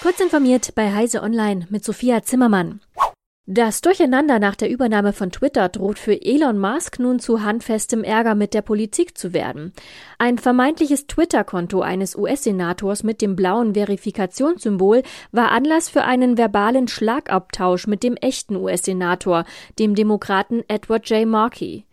Kurz informiert bei Heise Online mit Sophia Zimmermann. Das Durcheinander nach der Übernahme von Twitter droht für Elon Musk nun zu handfestem Ärger mit der Politik zu werden. Ein vermeintliches Twitter-Konto eines US-Senators mit dem blauen Verifikationssymbol war Anlass für einen verbalen Schlagabtausch mit dem echten US-Senator, dem Demokraten Edward J. Markey.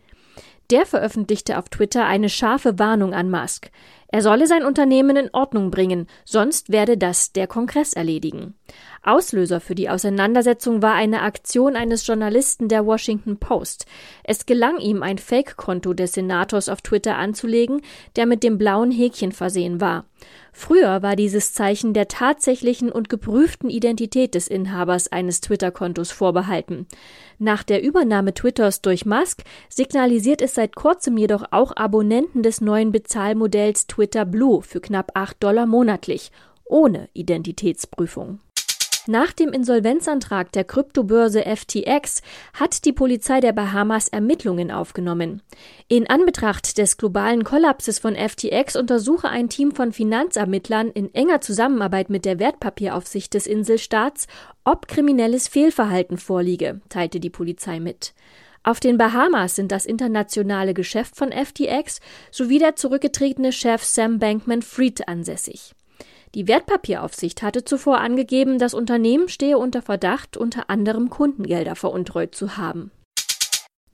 Der veröffentlichte auf Twitter eine scharfe Warnung an Musk. Er solle sein Unternehmen in Ordnung bringen, sonst werde das der Kongress erledigen. Auslöser für die Auseinandersetzung war eine Aktion eines Journalisten der Washington Post. Es gelang ihm, ein Fake-Konto des Senators auf Twitter anzulegen, der mit dem blauen Häkchen versehen war. Früher war dieses Zeichen der tatsächlichen und geprüften Identität des Inhabers eines Twitter-Kontos vorbehalten. Nach der Übernahme Twitters durch Musk signalisiert es seit kurzem jedoch auch Abonnenten des neuen Bezahlmodells Twitter Blue für knapp 8 Dollar monatlich, ohne Identitätsprüfung. Nach dem Insolvenzantrag der Kryptobörse FTX hat die Polizei der Bahamas Ermittlungen aufgenommen. In Anbetracht des globalen Kollapses von FTX untersuche ein Team von Finanzermittlern in enger Zusammenarbeit mit der Wertpapieraufsicht des Inselstaats, ob kriminelles Fehlverhalten vorliege, teilte die Polizei mit. Auf den Bahamas sind das internationale Geschäft von FTX sowie der zurückgetretene Chef Sam Bankman Fried ansässig. Die Wertpapieraufsicht hatte zuvor angegeben, das Unternehmen stehe unter Verdacht, unter anderem Kundengelder veruntreut zu haben.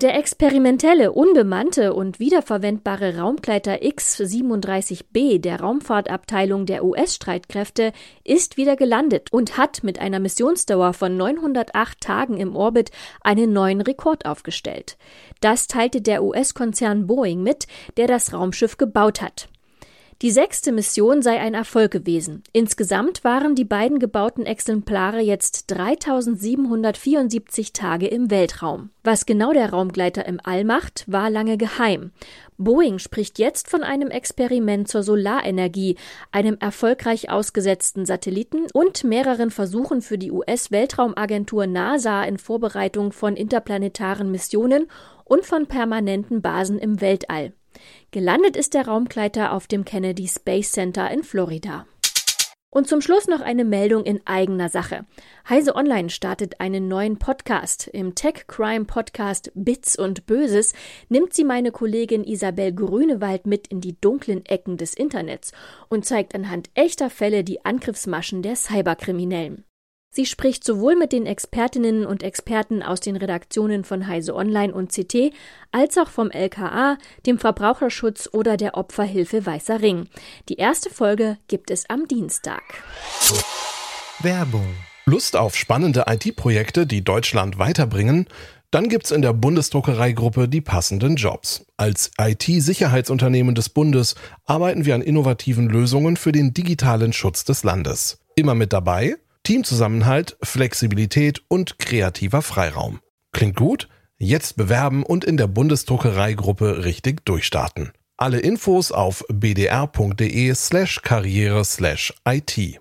Der experimentelle, unbemannte und wiederverwendbare Raumgleiter X-37B der Raumfahrtabteilung der US-Streitkräfte ist wieder gelandet und hat mit einer Missionsdauer von 908 Tagen im Orbit einen neuen Rekord aufgestellt. Das teilte der US-Konzern Boeing mit, der das Raumschiff gebaut hat. Die sechste Mission sei ein Erfolg gewesen. Insgesamt waren die beiden gebauten Exemplare jetzt 3774 Tage im Weltraum. Was genau der Raumgleiter im All macht, war lange geheim. Boeing spricht jetzt von einem Experiment zur Solarenergie, einem erfolgreich ausgesetzten Satelliten und mehreren Versuchen für die US-Weltraumagentur NASA in Vorbereitung von interplanetaren Missionen und von permanenten Basen im Weltall. Gelandet ist der Raumgleiter auf dem Kennedy Space Center in Florida. Und zum Schluss noch eine Meldung in eigener Sache. Heise Online startet einen neuen Podcast. Im Tech Crime Podcast Bits und Böses nimmt sie meine Kollegin Isabel Grünewald mit in die dunklen Ecken des Internets und zeigt anhand echter Fälle die Angriffsmaschen der Cyberkriminellen. Sie spricht sowohl mit den Expertinnen und Experten aus den Redaktionen von Heise Online und CT als auch vom LKA, dem Verbraucherschutz oder der Opferhilfe Weißer Ring. Die erste Folge gibt es am Dienstag. Werbung. Lust auf spannende IT-Projekte, die Deutschland weiterbringen? Dann gibt's in der Bundesdruckereigruppe die passenden Jobs. Als IT-Sicherheitsunternehmen des Bundes arbeiten wir an innovativen Lösungen für den digitalen Schutz des Landes. Immer mit dabei Teamzusammenhalt, Flexibilität und kreativer Freiraum. Klingt gut? Jetzt bewerben und in der Bundesdruckereigruppe richtig durchstarten. Alle Infos auf bdr.de slash karriere slash IT.